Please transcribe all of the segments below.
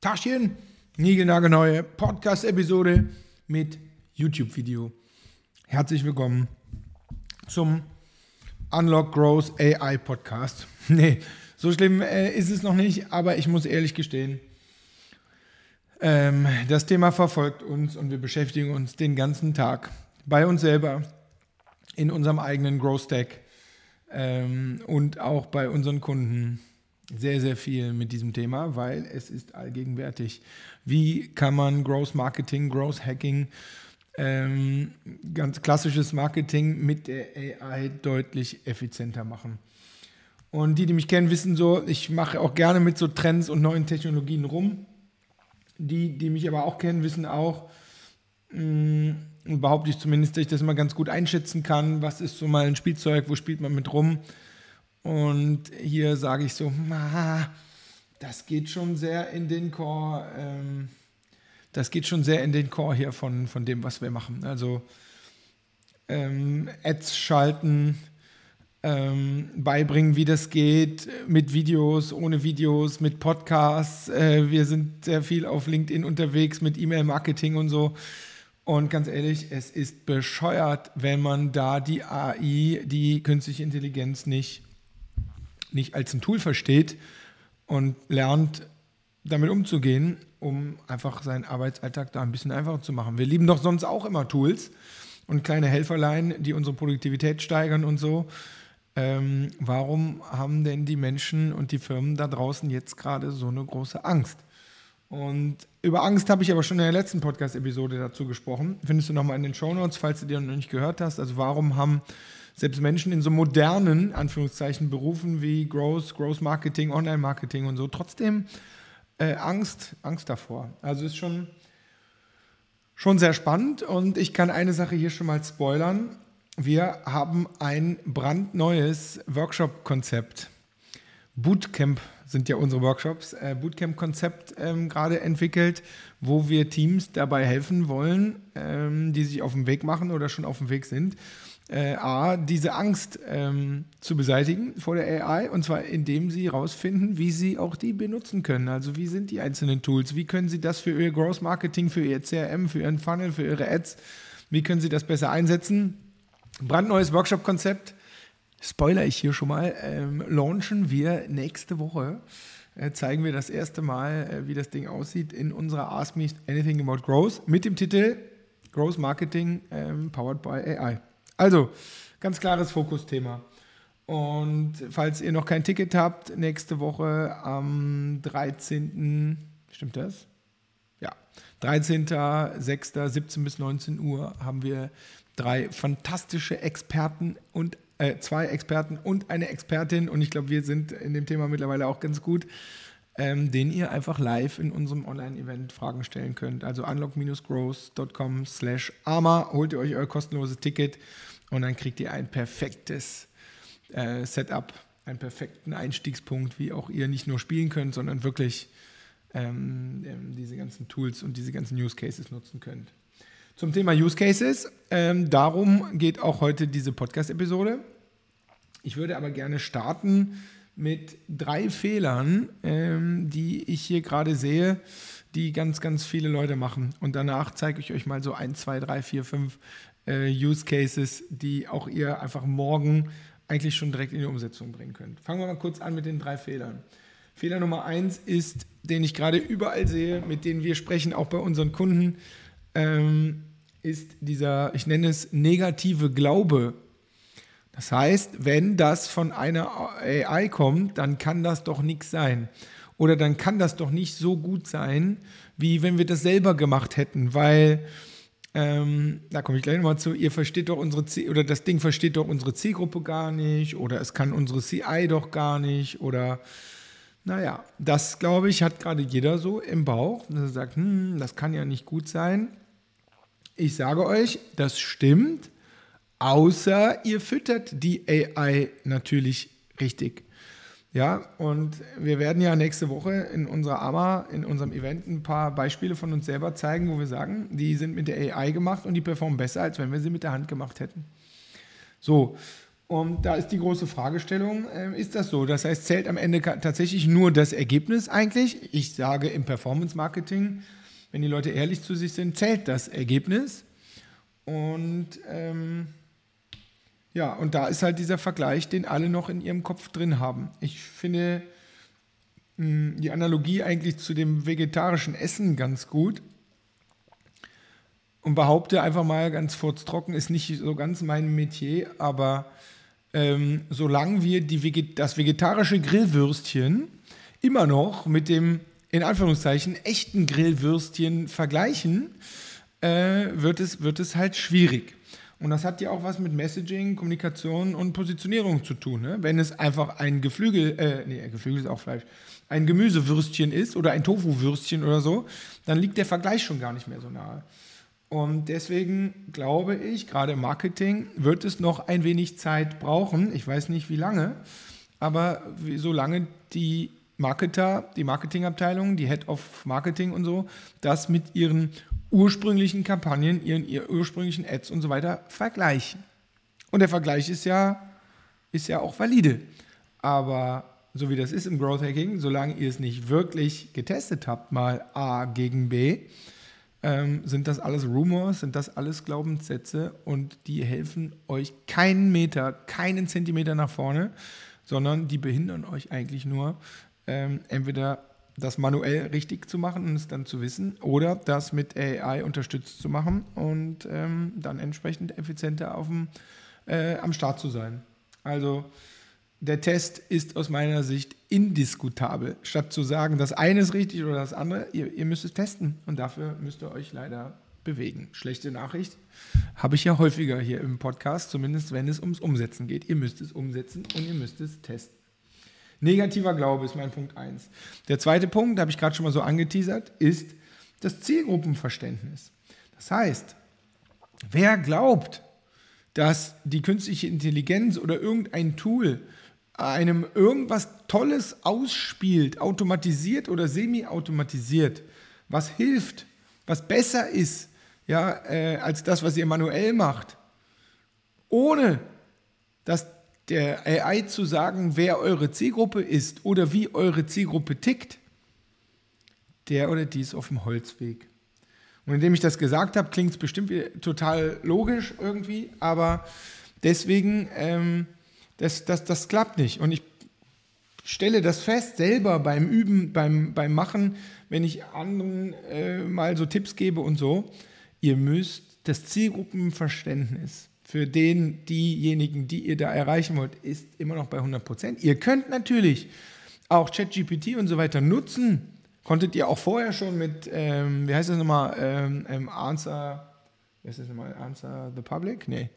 Taschen, niegelnagelneue Podcast-Episode mit YouTube-Video. Herzlich willkommen zum Unlock Growth AI Podcast. nee, so schlimm äh, ist es noch nicht, aber ich muss ehrlich gestehen, ähm, das Thema verfolgt uns und wir beschäftigen uns den ganzen Tag bei uns selber in unserem eigenen Growth Stack ähm, und auch bei unseren Kunden sehr, sehr viel mit diesem Thema, weil es ist allgegenwärtig. Wie kann man Growth Marketing, Growth Hacking, ähm, ganz klassisches Marketing mit der AI deutlich effizienter machen? Und die, die mich kennen, wissen so, ich mache auch gerne mit so Trends und neuen Technologien rum. Die, die mich aber auch kennen, wissen auch, mh, mm, behaupte ich zumindest, dass ich das immer ganz gut einschätzen kann. Was ist so mal ein Spielzeug, wo spielt man mit rum? Und hier sage ich so, das geht schon sehr in den Core, ähm, das geht schon sehr in den Core hier von, von dem, was wir machen. Also ähm, Ads schalten, ähm, beibringen, wie das geht, mit Videos, ohne Videos, mit Podcasts. Äh, wir sind sehr viel auf LinkedIn unterwegs mit E-Mail-Marketing und so. Und ganz ehrlich, es ist bescheuert, wenn man da die AI, die künstliche Intelligenz nicht nicht als ein Tool versteht und lernt, damit umzugehen, um einfach seinen Arbeitsalltag da ein bisschen einfacher zu machen. Wir lieben doch sonst auch immer Tools und kleine Helferlein, die unsere Produktivität steigern und so. Ähm, warum haben denn die Menschen und die Firmen da draußen jetzt gerade so eine große Angst? Und über Angst habe ich aber schon in der letzten Podcast-Episode dazu gesprochen. Findest du nochmal in den Show Notes, falls du die noch nicht gehört hast. Also warum haben selbst Menschen in so modernen, Anführungszeichen, Berufen wie Growth, Growth Marketing, Online Marketing und so, trotzdem äh, Angst, Angst davor. Also ist schon, schon sehr spannend und ich kann eine Sache hier schon mal spoilern. Wir haben ein brandneues Workshop-Konzept. Bootcamp sind ja unsere Workshops, äh, Bootcamp-Konzept ähm, gerade entwickelt, wo wir Teams dabei helfen wollen, ähm, die sich auf den Weg machen oder schon auf dem Weg sind, äh, A, diese Angst ähm, zu beseitigen vor der AI und zwar indem sie herausfinden, wie sie auch die benutzen können. Also wie sind die einzelnen Tools, wie können sie das für ihr Growth Marketing, für ihr CRM, für ihren Funnel, für ihre Ads, wie können sie das besser einsetzen. Brandneues Workshop-Konzept, spoiler ich hier schon mal, ähm, launchen wir nächste Woche. Äh, zeigen wir das erste Mal, äh, wie das Ding aussieht in unserer Ask Me Anything About Growth mit dem Titel Growth Marketing ähm, Powered by AI. Also, ganz klares Fokusthema. Und falls ihr noch kein Ticket habt, nächste Woche am 13. Stimmt das? Ja. 13.06. 17 bis 19 Uhr haben wir drei fantastische Experten und äh, zwei Experten und eine Expertin. Und ich glaube, wir sind in dem Thema mittlerweile auch ganz gut. Ähm, den ihr einfach live in unserem Online-Event Fragen stellen könnt. Also unlock-growth.com slash arma, holt ihr euch euer kostenloses Ticket und dann kriegt ihr ein perfektes äh, Setup, einen perfekten Einstiegspunkt, wie auch ihr nicht nur spielen könnt, sondern wirklich ähm, ähm, diese ganzen Tools und diese ganzen Use Cases nutzen könnt. Zum Thema Use Cases, ähm, darum geht auch heute diese Podcast-Episode. Ich würde aber gerne starten mit drei Fehlern, ähm, die ich hier gerade sehe, die ganz, ganz viele Leute machen. Und danach zeige ich euch mal so ein, zwei, drei, vier, fünf äh, Use Cases, die auch ihr einfach morgen eigentlich schon direkt in die Umsetzung bringen könnt. Fangen wir mal kurz an mit den drei Fehlern. Fehler Nummer eins ist, den ich gerade überall sehe, mit denen wir sprechen, auch bei unseren Kunden, ähm, ist dieser, ich nenne es negative Glaube. Das heißt, wenn das von einer AI kommt, dann kann das doch nichts sein. Oder dann kann das doch nicht so gut sein, wie wenn wir das selber gemacht hätten, weil ähm, da komme ich gleich nochmal zu. Ihr versteht doch unsere C oder das Ding versteht doch unsere Zielgruppe gar nicht oder es kann unsere CI doch gar nicht oder naja, das glaube ich hat gerade jeder so im Bauch, dass er sagt, hm, das kann ja nicht gut sein. Ich sage euch, das stimmt, außer ihr füttert die AI natürlich richtig. Ja, und wir werden ja nächste Woche in unserer AMA, in unserem Event, ein paar Beispiele von uns selber zeigen, wo wir sagen, die sind mit der AI gemacht und die performen besser, als wenn wir sie mit der Hand gemacht hätten. So, Und da ist die große Fragestellung, äh, ist das so? Das heißt, zählt am Ende tatsächlich nur das Ergebnis eigentlich? Ich sage im Performance Marketing, wenn die Leute ehrlich zu sich sind, zählt das Ergebnis. Und ähm, ja, und da ist halt dieser Vergleich, den alle noch in ihrem Kopf drin haben. Ich finde mh, hm, die Analogie eigentlich zu dem vegetarischen Essen ganz gut und behaupte einfach mal ganz furztrocken, ist nicht so ganz mein Metier, aber ähm, solange wir Veget das vegetarische Grillwürstchen immer noch mit dem in Anführungszeichen echten Grillwürstchen vergleichen, äh, wird, es, wird es halt schwierig. Und das hat ja auch was mit Messaging, Kommunikation und Positionierung zu tun. Ne? Wenn es einfach ein Geflügel, äh, nee, Geflügel ist auch Fleisch, ein Gemüsewürstchen ist oder ein Tofu-Würstchen oder so, dann liegt der Vergleich schon gar nicht mehr so nahe. Und deswegen glaube ich, gerade im Marketing wird es noch ein wenig Zeit brauchen. Ich weiß nicht wie lange, aber solange die Marketer, die Marketingabteilung, die Head of Marketing und so, das mit ihren ursprünglichen Kampagnen, ihren, ihren ursprünglichen Ads und so weiter vergleichen. Und der Vergleich ist ja, ist ja auch valide. Aber so wie das ist im Growth Hacking, solange ihr es nicht wirklich getestet habt, mal A gegen B, ähm, sind das alles Rumors, sind das alles Glaubenssätze und die helfen euch keinen Meter, keinen Zentimeter nach vorne, sondern die behindern euch eigentlich nur, ähm, entweder das manuell richtig zu machen und es dann zu wissen oder das mit AI unterstützt zu machen und ähm, dann entsprechend effizienter auf dem, äh, am Start zu sein. Also der Test ist aus meiner Sicht indiskutabel. Statt zu sagen, das eine ist richtig oder das andere, ihr, ihr müsst es testen und dafür müsst ihr euch leider bewegen. Schlechte Nachricht habe ich ja häufiger hier im Podcast, zumindest wenn es ums Umsetzen geht. Ihr müsst es umsetzen und ihr müsst es testen. Negativer Glaube ist mein Punkt 1. Der zweite Punkt, habe ich gerade schon mal so angeteasert, ist das Zielgruppenverständnis. Das heißt, wer glaubt, dass die künstliche Intelligenz oder irgendein Tool einem irgendwas Tolles ausspielt, automatisiert oder semi-automatisiert, was hilft, was besser ist, ja, äh, als das, was ihr manuell macht, ohne dass der AI zu sagen, wer eure Zielgruppe ist oder wie eure Zielgruppe tickt, der oder die ist auf dem Holzweg. Und indem ich das gesagt habe, klingt es bestimmt total logisch irgendwie, aber deswegen, ähm, das, das, das klappt nicht. Und ich stelle das fest selber beim Üben, beim, beim Machen, wenn ich anderen äh, mal so Tipps gebe und so. Ihr müsst das Zielgruppenverständnis für den, diejenigen, die ihr da erreichen wollt, ist immer noch bei 100 Prozent. Ihr könnt natürlich auch ChatGPT und so weiter nutzen. Konntet ihr auch vorher schon mit, ähm, wie heißt das nochmal, ähm, ähm, Answer, wie heißt das nochmal, Answer the Public? Nee.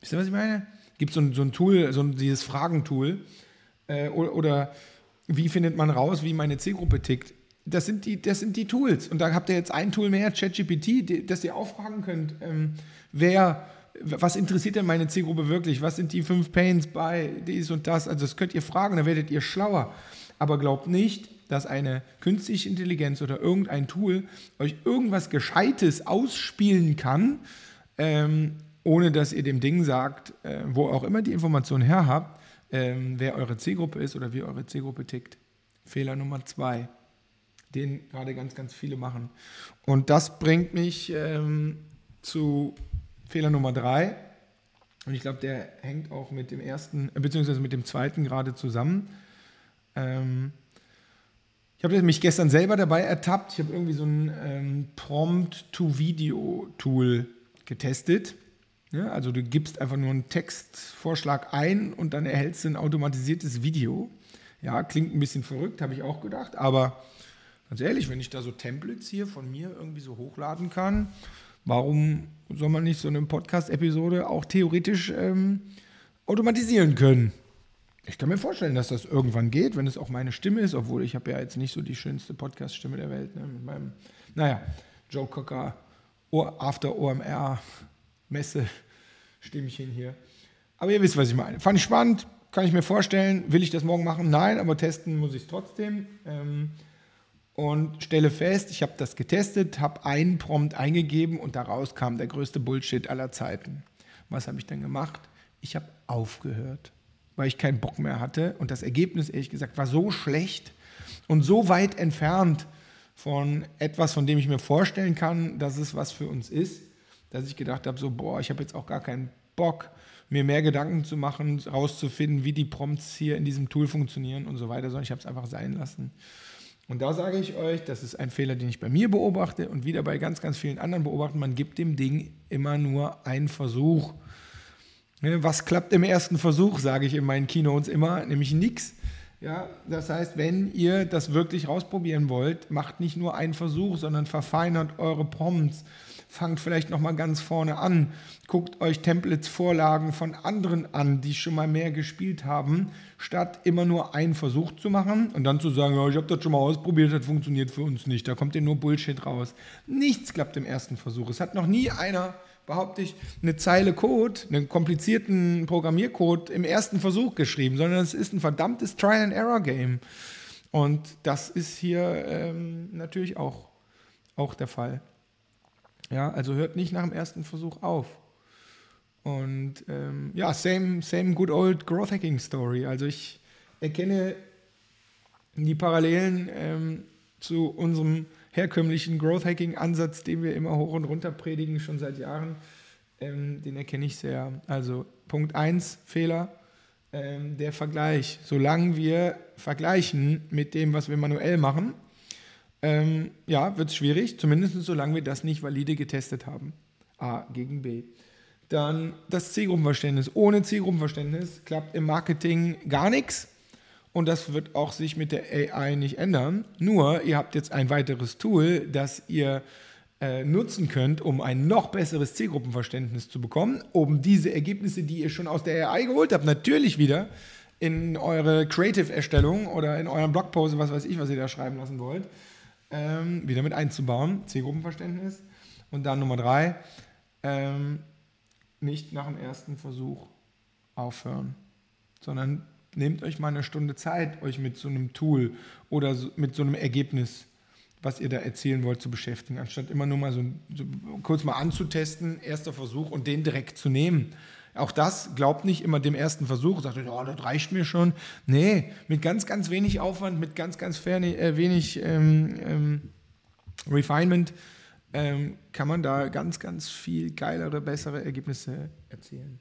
Wisst ihr, was ich meine? Gibt so ein, so ein Tool, so ein, dieses Fragentool. Äh, oder, oder wie findet man raus, wie meine Zielgruppe tickt? Das sind, die, das sind die Tools. Und da habt ihr jetzt ein Tool mehr, ChatGPT, das ihr auch fragen könnt, ähm, wer was interessiert denn meine Zielgruppe wirklich? Was sind die fünf Pains bei dies und das? Also das könnt ihr fragen, da werdet ihr schlauer. Aber glaubt nicht, dass eine künstliche Intelligenz oder irgendein Tool euch irgendwas Gescheites ausspielen kann, ähm, ohne dass ihr dem Ding sagt, äh, wo auch immer die Information her habt, ähm, wer eure Zielgruppe ist oder wie eure Zielgruppe tickt. Fehler Nummer zwei, den gerade ganz, ganz viele machen. Und das bringt mich ähm, zu Fehler Nummer drei. Und ich glaube, der hängt auch mit dem ersten, äh, beziehungsweise mit dem zweiten gerade zusammen. Ähm, ich habe mich gestern selber dabei ertappt. Ich habe irgendwie so ein ähm, Prompt-to-Video-Tool getestet. Ja, also du gibst einfach nur einen Textvorschlag ein und dann erhältst du ein automatisiertes Video. Ja, klingt ein bisschen verrückt, habe ich auch gedacht. Aber ganz ehrlich, wenn ich da so Templates hier von mir irgendwie so hochladen kann, warum soll man nicht so eine Podcast-Episode auch theoretisch ähm, automatisieren können? Ich kann mir vorstellen, dass das irgendwann geht, wenn es auch meine Stimme ist, obwohl ich habe ja jetzt nicht so die schönste Podcast-Stimme der Welt, ne, mit meinem, naja, Joe Cocker After OMR Messe Stimmchen hier. Aber ihr wisst, was ich meine. Fand ich spannend, kann ich mir vorstellen. Will ich das morgen machen? Nein, aber testen muss ich es trotzdem. Ähm, und stelle fest, ich habe das getestet, habe einen Prompt eingegeben und daraus kam der größte Bullshit aller Zeiten. Was habe ich dann gemacht? Ich habe aufgehört, weil ich keinen Bock mehr hatte. Und das Ergebnis, ehrlich gesagt, war so schlecht und so weit entfernt von etwas, von dem ich mir vorstellen kann, dass es was für uns ist, dass ich gedacht habe, so, boah, ich habe jetzt auch gar keinen Bock, mir mehr Gedanken zu machen, rauszufinden, wie die Prompts hier in diesem Tool funktionieren und so weiter, sondern ich habe es einfach sein lassen. Und da sage ich euch, das ist ein Fehler, den ich bei mir beobachte und wieder bei ganz, ganz vielen anderen beobachte. Man gibt dem Ding immer nur einen Versuch. Ne, was klappt im ersten Versuch, sage ich in meinen Keynotes immer, nämlich nichts. Ja, das heißt, wenn ihr das wirklich rausprobieren wollt, macht nicht nur einen Versuch, sondern verfeinert eure Prompts fangt vielleicht noch mal ganz vorne an, guckt euch Templates, Vorlagen von anderen an, die schon mal mehr gespielt haben, statt immer nur einen Versuch zu machen und dann zu sagen, ja, ich habe das schon mal ausprobiert, das funktioniert für uns nicht, da kommt ihr nur Bullshit raus. Nichts klappt im ersten Versuch. Es hat noch nie einer, behaupte ich, eine Zeile Code, einen komplizierten Programmiercode im ersten Versuch geschrieben, sondern es ist ein verdammtes Trial-and-Error-Game. Und das ist hier ähm, natürlich auch, auch der Fall. Ja, also hört nicht nach dem ersten Versuch auf. Und ähm, ja, same, same good old Growth Hacking Story. Also ich erkenne die Parallelen ähm, zu unserem herkömmlichen Growth Hacking Ansatz, den wir immer hoch und runter predigen, schon seit Jahren. Ähm, den erkenne ich sehr. Also Punkt 1, Fehler, ähm, der Vergleich. Solange wir vergleichen mit dem, was wir manuell machen, ähm, ja, wird es schwierig, zumindest solange wir das nicht valide getestet haben. A gegen B. Dann das Zielgruppenverständnis. Ohne Zielgruppenverständnis klappt im Marketing gar nichts. Und das wird auch sich mit der AI nicht ändern. Nur, ihr habt jetzt ein weiteres Tool, das ihr äh, nutzen könnt, um ein noch besseres Zielgruppenverständnis zu bekommen, um diese Ergebnisse, die ihr schon aus der AI geholt habt, natürlich wieder in eure Creative-Erstellung oder in euren Blogpost, was weiß ich, was ihr da schreiben lassen wollt, ähm, wieder mit einzubauen, Zielgruppenverständnis. Und dann Nummer drei, ähm, nicht nach dem ersten Versuch aufhören, sondern nehmt euch mal eine Stunde Zeit, euch mit so einem Tool oder so, mit so einem Ergebnis, was ihr da erzählen wollt, zu beschäftigen, anstatt immer nur mal so, so kurz mal anzutesten, erster Versuch und den direkt zu nehmen. Auch das glaubt nicht immer dem ersten Versuch, sagt, oh, das reicht mir schon. Nee, mit ganz, ganz wenig Aufwand, mit ganz, ganz äh, wenig ähm, ähm, Refinement ähm, kann man da ganz, ganz viel geilere, bessere Ergebnisse erzielen.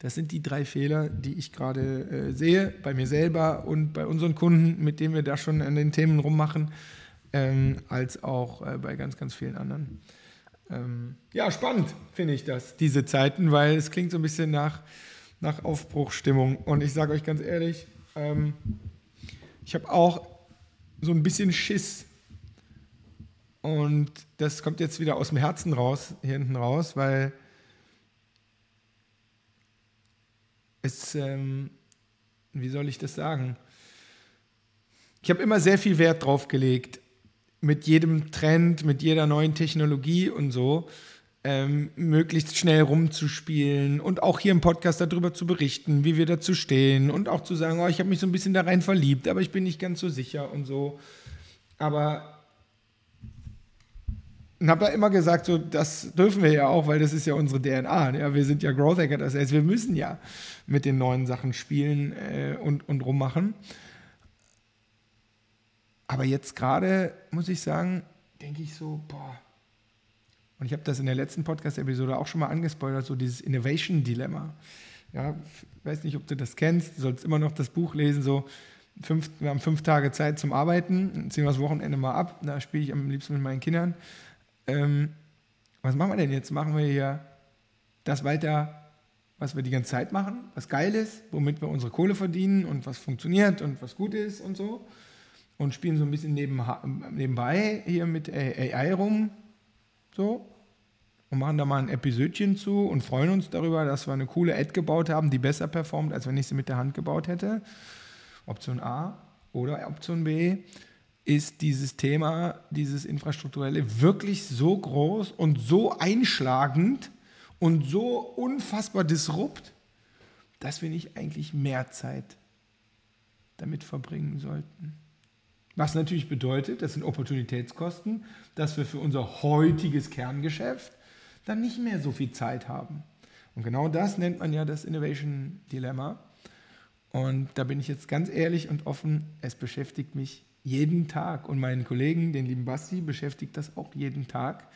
Das sind die drei Fehler, die ich gerade äh, sehe, bei mir selber und bei unseren Kunden, mit denen wir da schon an den Themen rummachen, ähm, als auch äh, bei ganz, ganz vielen anderen. Ähm, ja, spannend finde ich das, diese Zeiten, weil es klingt so ein bisschen nach, nach Aufbruchstimmung. Und ich sage euch ganz ehrlich, ähm, ich habe auch so ein bisschen Schiss. Und das kommt jetzt wieder aus dem Herzen raus, hier hinten raus, weil es, ähm, wie soll ich das sagen? Ich habe immer sehr viel Wert drauf gelegt, mit jedem Trend, mit jeder neuen Technologie und so ähm, möglichst schnell rumzuspielen und auch hier im Podcast darüber zu berichten, wie wir dazu stehen und auch zu sagen, oh, ich habe mich so ein bisschen da rein verliebt, aber ich bin nicht ganz so sicher und so. Aber und habe da immer gesagt, so, das dürfen wir ja auch, weil das ist ja unsere DNA. Ja, wir sind ja Growth Hacker, das heißt, wir müssen ja mit den neuen Sachen spielen äh, und, und rummachen. Aber jetzt gerade, muss ich sagen, denke ich so, boah. Und ich habe das in der letzten Podcast-Episode auch schon mal angespoilert, so dieses Innovation-Dilemma. Ja, weiß nicht, ob du das kennst, du sollst immer noch das Buch lesen, so fünf, wir haben fünf Tage Zeit zum Arbeiten, ziehen wir das Wochenende mal ab, da spiele ich am liebsten mit meinen Kindern. Ähm, was machen wir denn jetzt? Machen wir hier das weiter, was wir die ganze Zeit machen, was geil ist, womit wir unsere Kohle verdienen und was funktioniert und was gut ist und so und spielen so ein bisschen neben, nebenbei hier mit AI rum. So. Und machen da mal ein Episödchen zu und freuen uns darüber, dass wir eine coole Ad gebaut haben, die besser performt, als wenn ich sie mit der Hand gebaut hätte. Option A oder Option B ist dieses Thema, dieses Infrastrukturelle wirklich so groß und so einschlagend und so unfassbar disrupt, dass wir nicht eigentlich mehr Zeit damit verbringen sollten. Was natürlich bedeutet, das sind Opportunitätskosten, dass wir für unser heutiges Kerngeschäft dann nicht mehr so viel Zeit haben. Und genau das nennt man ja das Innovation Dilemma. Und da bin ich jetzt ganz ehrlich und offen, es beschäftigt mich jeden Tag. Und meinen Kollegen, den lieben Basti, beschäftigt das auch jeden Tag.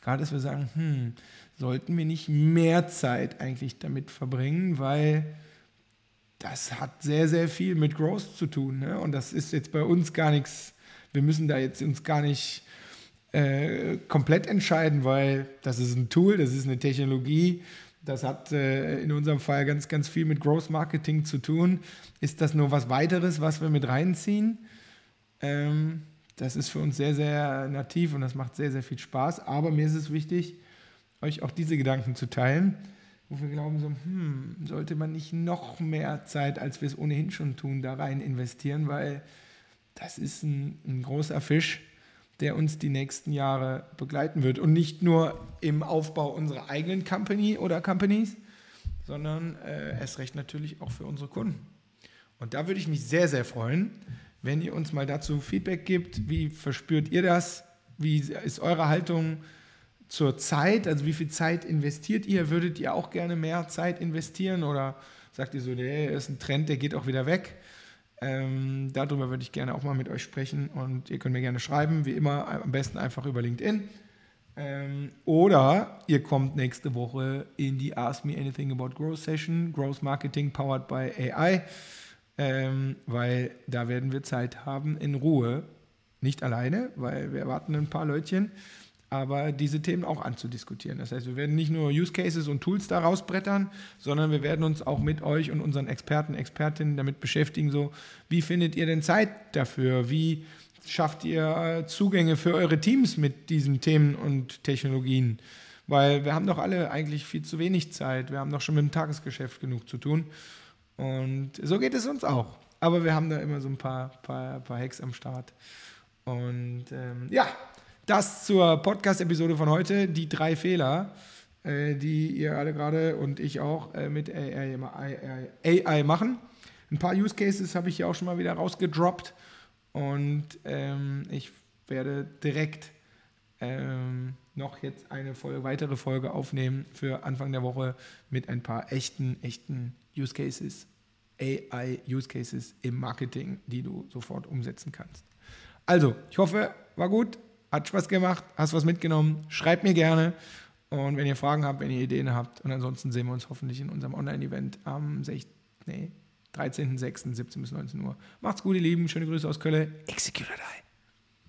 Gerade, dass wir sagen, hm, sollten wir nicht mehr Zeit eigentlich damit verbringen, weil das hat sehr, sehr viel mit Growth zu tun. Ne? Und das ist jetzt bei uns gar nichts, wir müssen da jetzt uns gar nicht äh, komplett entscheiden, weil das ist ein Tool, das ist eine Technologie, das hat äh, in unserem Fall ganz, ganz viel mit Growth Marketing zu tun. Ist das nur was weiteres, was wir mit reinziehen? Ähm, das ist für uns sehr, sehr nativ und das macht sehr, sehr viel Spaß. Aber mir ist es wichtig, euch auch diese Gedanken zu teilen, wo wir glauben, so, hm, sollte man nicht noch mehr Zeit, als wir es ohnehin schon tun, da rein investieren, weil das ist ein, ein großer Fisch, der uns die nächsten Jahre begleiten wird. Und nicht nur im Aufbau unserer eigenen Company oder Companies, sondern äh, erst recht natürlich auch für unsere Kunden. Und da würde ich mich sehr, sehr freuen, wenn ihr uns mal dazu Feedback gibt. Wie verspürt ihr das? Wie ist eure Haltung zur Zeit? Also wie viel Zeit investiert ihr? Würdet ihr auch gerne mehr Zeit investieren oder sagt ihr so, nee, ist ein Trend, der geht auch wieder weg? Ähm, darüber würde ich gerne auch mal mit euch sprechen und ihr könnt mir gerne schreiben, wie immer, am besten einfach über LinkedIn. Ähm, oder ihr kommt nächste Woche in die Ask Me Anything About Growth Session, Growth Marketing powered by AI, ähm, weil da werden wir Zeit haben in Ruhe. Nicht alleine, weil wir erwarten ein paar Leutchen, aber diese Themen auch anzudiskutieren. Das heißt, wir werden nicht nur Use Cases und Tools da rausbrettern, sondern wir werden uns auch mit euch und unseren Experten, Expertinnen damit beschäftigen, so wie findet ihr denn Zeit dafür? Wie schafft ihr äh, Zugänge für eure Teams mit diesen Themen und Technologien? Weil wir haben doch alle eigentlich viel zu wenig Zeit. Wir haben doch schon mit dem Tagesgeschäft genug zu tun. Und so geht es uns auch. Aber wir haben da immer so ein paar, paar, paar Hacks am Start. Und ähm, ja, das zur Podcast-Episode von heute, die drei Fehler, äh, die ihr alle gerade und ich auch äh, mit AI, AI, machen. Ein paar Use Cases habe ich hier auch schon mal wieder rausgedroppt und ähm, ich werde direkt ähm, noch jetzt eine Folge, weitere Folge aufnehmen für Anfang der Woche mit ein paar echten, echten Use Cases, AI Use Cases im Marketing, die du sofort umsetzen kannst. Also, ich hoffe, war gut. Hat Spaß gemacht, hast was mitgenommen, schreibt mir gerne. Und wenn ihr Fragen habt, wenn ihr Ideen habt. Und ansonsten sehen wir uns hoffentlich in unserem Online-Event am 6, nee, 13.06. 17 bis 19 Uhr. Macht's gut, ihr Lieben. Schöne Grüße aus Köln. Execute Die.